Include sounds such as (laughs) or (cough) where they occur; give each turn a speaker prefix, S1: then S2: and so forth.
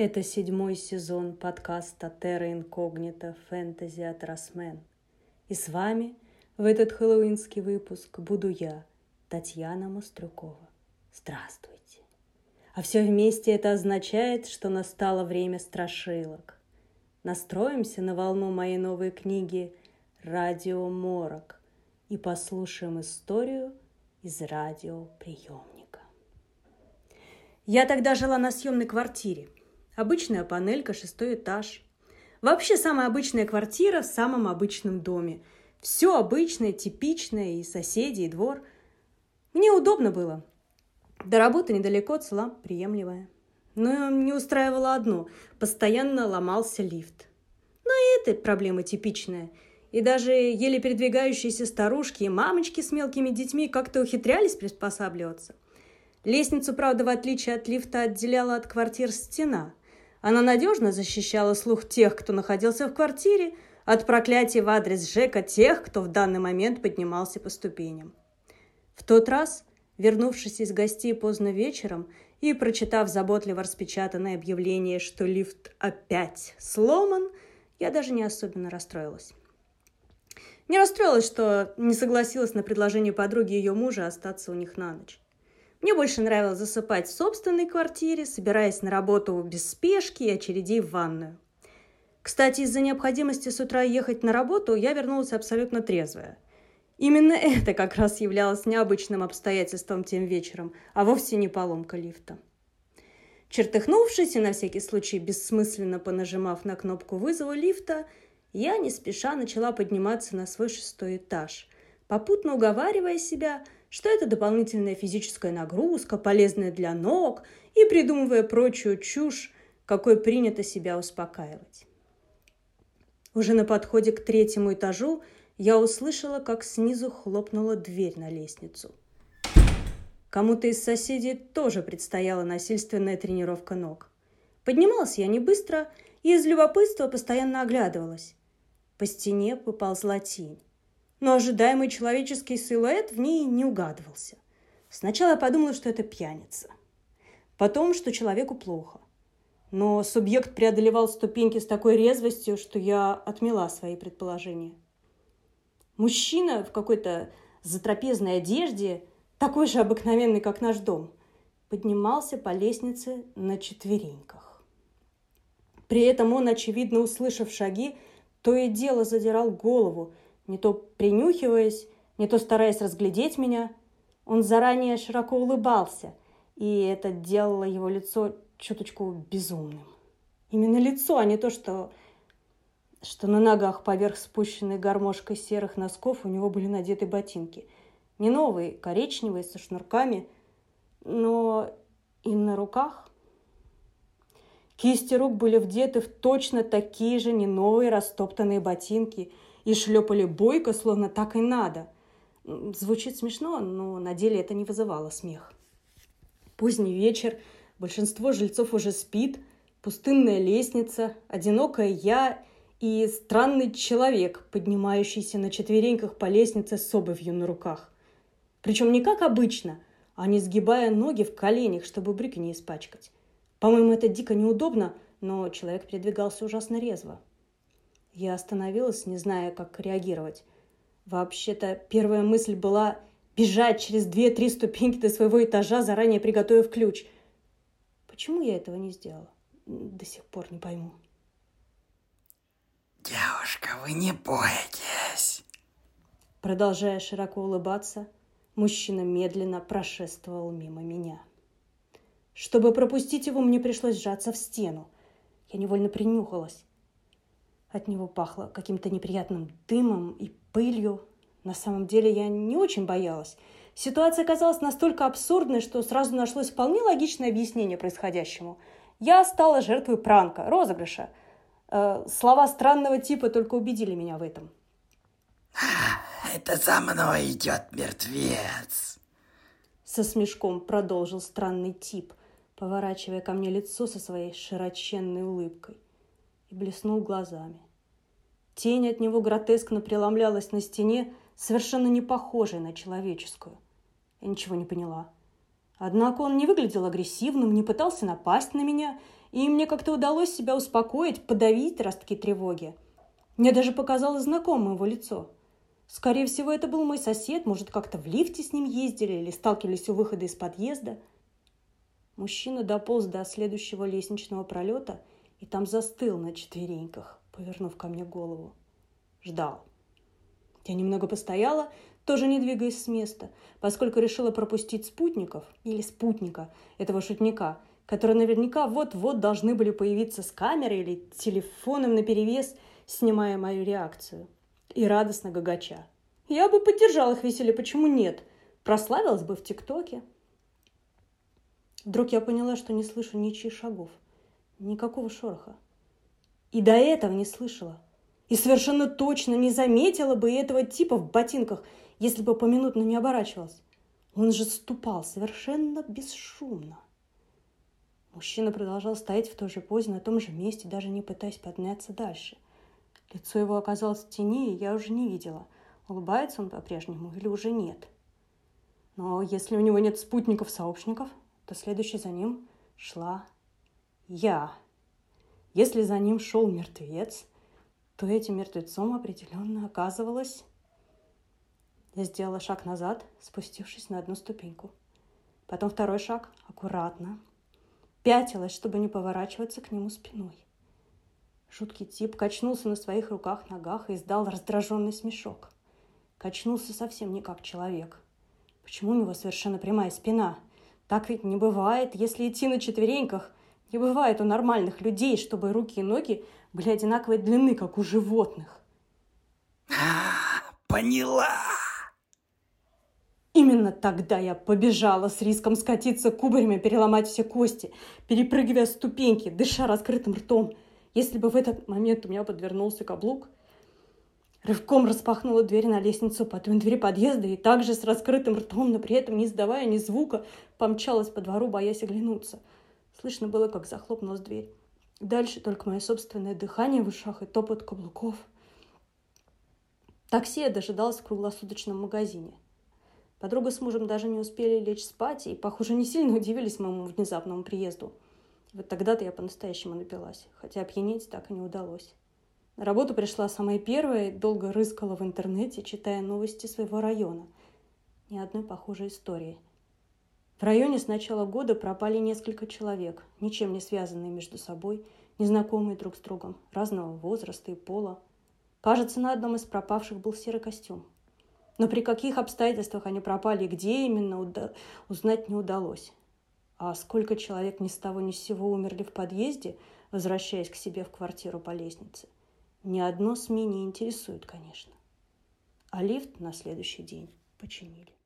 S1: Это седьмой сезон подкаста Terra Incognita Fantasy от Росмен. И с вами в этот хэллоуинский выпуск буду я, Татьяна Мострюкова. Здравствуйте. А все вместе это означает, что настало время страшилок. Настроимся на волну моей новой книги «Радио Морок» и послушаем историю из радиоприемника. Я тогда жила на съемной квартире – Обычная панелька, шестой этаж. Вообще самая обычная квартира в самом обычном доме. Все обычное, типичное, и соседи, и двор. Мне удобно было. До работы недалеко, цела приемлемая. Но не устраивало одно – постоянно ломался лифт. Но и эта проблема типичная. И даже еле передвигающиеся старушки и мамочки с мелкими детьми как-то ухитрялись приспосабливаться. Лестницу, правда, в отличие от лифта, отделяла от квартир стена. Она надежно защищала слух тех, кто находился в квартире, от проклятий в адрес Жека тех, кто в данный момент поднимался по ступеням. В тот раз, вернувшись из гостей поздно вечером и прочитав заботливо распечатанное объявление, что лифт опять сломан, я даже не особенно расстроилась. Не расстроилась, что не согласилась на предложение подруги ее мужа остаться у них на ночь. Мне больше нравилось засыпать в собственной квартире, собираясь на работу без спешки и очередей в ванную. Кстати, из-за необходимости с утра ехать на работу я вернулась абсолютно трезвая. Именно (laughs) это как раз являлось необычным обстоятельством тем вечером, а вовсе не поломка лифта. Чертыхнувшись и на всякий случай бессмысленно понажимав на кнопку вызова лифта, я не спеша начала подниматься на свой шестой этаж, попутно уговаривая себя – что это дополнительная физическая нагрузка, полезная для ног, и придумывая прочую чушь, какой принято себя успокаивать. Уже на подходе к третьему этажу я услышала, как снизу хлопнула дверь на лестницу. Кому-то из соседей тоже предстояла насильственная тренировка ног. Поднималась я не быстро и из любопытства постоянно оглядывалась. По стене поползла тень но ожидаемый человеческий силуэт в ней не угадывался. Сначала я подумала, что это пьяница. Потом, что человеку плохо. Но субъект преодолевал ступеньки с такой резвостью, что я отмела свои предположения. Мужчина в какой-то затрапезной одежде, такой же обыкновенный, как наш дом, поднимался по лестнице на четвереньках. При этом он, очевидно услышав шаги, то и дело задирал голову – не то принюхиваясь, не то стараясь разглядеть меня. Он заранее широко улыбался, и это делало его лицо чуточку безумным. Именно лицо, а не то, что, что на ногах поверх спущенной гармошкой серых носков у него были надеты ботинки. Не новые, коричневые, со шнурками, но и на руках. Кисти рук были вдеты в точно такие же не новые растоптанные ботинки – и шлепали бойко, словно так и надо. Звучит смешно, но на деле это не вызывало смех. Поздний вечер, большинство жильцов уже спит, пустынная лестница, одинокая я и странный человек, поднимающийся на четвереньках по лестнице с обувью на руках. Причем не как обычно, а не сгибая ноги в коленях, чтобы брюки не испачкать. По-моему, это дико неудобно, но человек передвигался ужасно резво. Я остановилась, не зная, как реагировать. Вообще-то первая мысль была бежать через две-три ступеньки до своего этажа, заранее приготовив ключ. Почему я этого не сделала? До сих пор не пойму.
S2: Девушка, вы не бойтесь.
S1: Продолжая широко улыбаться, мужчина медленно прошествовал мимо меня. Чтобы пропустить его, мне пришлось сжаться в стену. Я невольно принюхалась. От него пахло каким-то неприятным дымом и пылью. На самом деле я не очень боялась. Ситуация казалась настолько абсурдной, что сразу нашлось вполне логичное объяснение происходящему. Я стала жертвой пранка, розыгрыша. Э, слова странного типа только убедили меня в этом. (laughs)
S2: «Это за мной идет мертвец!»
S1: Со смешком продолжил странный тип, поворачивая ко мне лицо со своей широченной улыбкой и блеснул глазами. Тень от него гротескно преломлялась на стене, совершенно не похожей на человеческую. Я ничего не поняла. Однако он не выглядел агрессивным, не пытался напасть на меня, и мне как-то удалось себя успокоить, подавить ростки тревоги. Мне даже показалось знакомым его лицо. Скорее всего, это был мой сосед, может, как-то в лифте с ним ездили или сталкивались у выхода из подъезда. Мужчина дополз до следующего лестничного пролета и там застыл на четвереньках, повернув ко мне голову. Ждал. Я немного постояла, тоже не двигаясь с места, поскольку решила пропустить спутников или спутника этого шутника, которые наверняка вот-вот должны были появиться с камерой или телефоном наперевес, снимая мою реакцию. И радостно гагача. Я бы поддержала их веселье, почему нет? Прославилась бы в ТикТоке. Вдруг я поняла, что не слышу ничьих шагов. Никакого шороха. И до этого не слышала. И совершенно точно не заметила бы этого типа в ботинках – если бы поминутно не оборачивалась. Он же ступал совершенно бесшумно. Мужчина продолжал стоять в той же позе, на том же месте, даже не пытаясь подняться дальше. Лицо его оказалось в тени, и я уже не видела, улыбается он по-прежнему или уже нет. Но если у него нет спутников-сообщников, то следующей за ним шла я. Если за ним шел мертвец, то этим мертвецом определенно оказывалась я сделала шаг назад, спустившись на одну ступеньку. Потом второй шаг, аккуратно. Пятилась, чтобы не поворачиваться к нему спиной. Жуткий тип качнулся на своих руках-ногах и издал раздраженный смешок. Качнулся совсем не как человек. Почему у него совершенно прямая спина? Так ведь не бывает, если идти на четвереньках. Не бывает у нормальных людей, чтобы руки и ноги были одинаковой длины, как у животных.
S2: Поняла.
S1: Именно тогда я побежала с риском скатиться кубарями, переломать все кости, перепрыгивая ступеньки, дыша раскрытым ртом. Если бы в этот момент у меня подвернулся каблук, рывком распахнула дверь на лестницу, потом двери подъезда и также с раскрытым ртом, но при этом не издавая ни звука, помчалась по двору, боясь оглянуться. Слышно было, как захлопнулась дверь. Дальше только мое собственное дыхание в ушах и топот каблуков. Такси я дожидалась в круглосуточном магазине – Подруга с мужем даже не успели лечь спать и, похоже, не сильно удивились моему внезапному приезду. Вот тогда-то я по-настоящему напилась, хотя опьянеть так и не удалось. На работу пришла самая первая долго рыскала в интернете, читая новости своего района. Ни одной похожей истории. В районе с начала года пропали несколько человек, ничем не связанные между собой, незнакомые друг с другом, разного возраста и пола. Кажется, на одном из пропавших был серый костюм, но при каких обстоятельствах они пропали и где именно, уда- узнать не удалось. А сколько человек ни с того ни с сего умерли в подъезде, возвращаясь к себе в квартиру по лестнице, ни одно СМИ не интересует, конечно. А лифт на следующий день починили.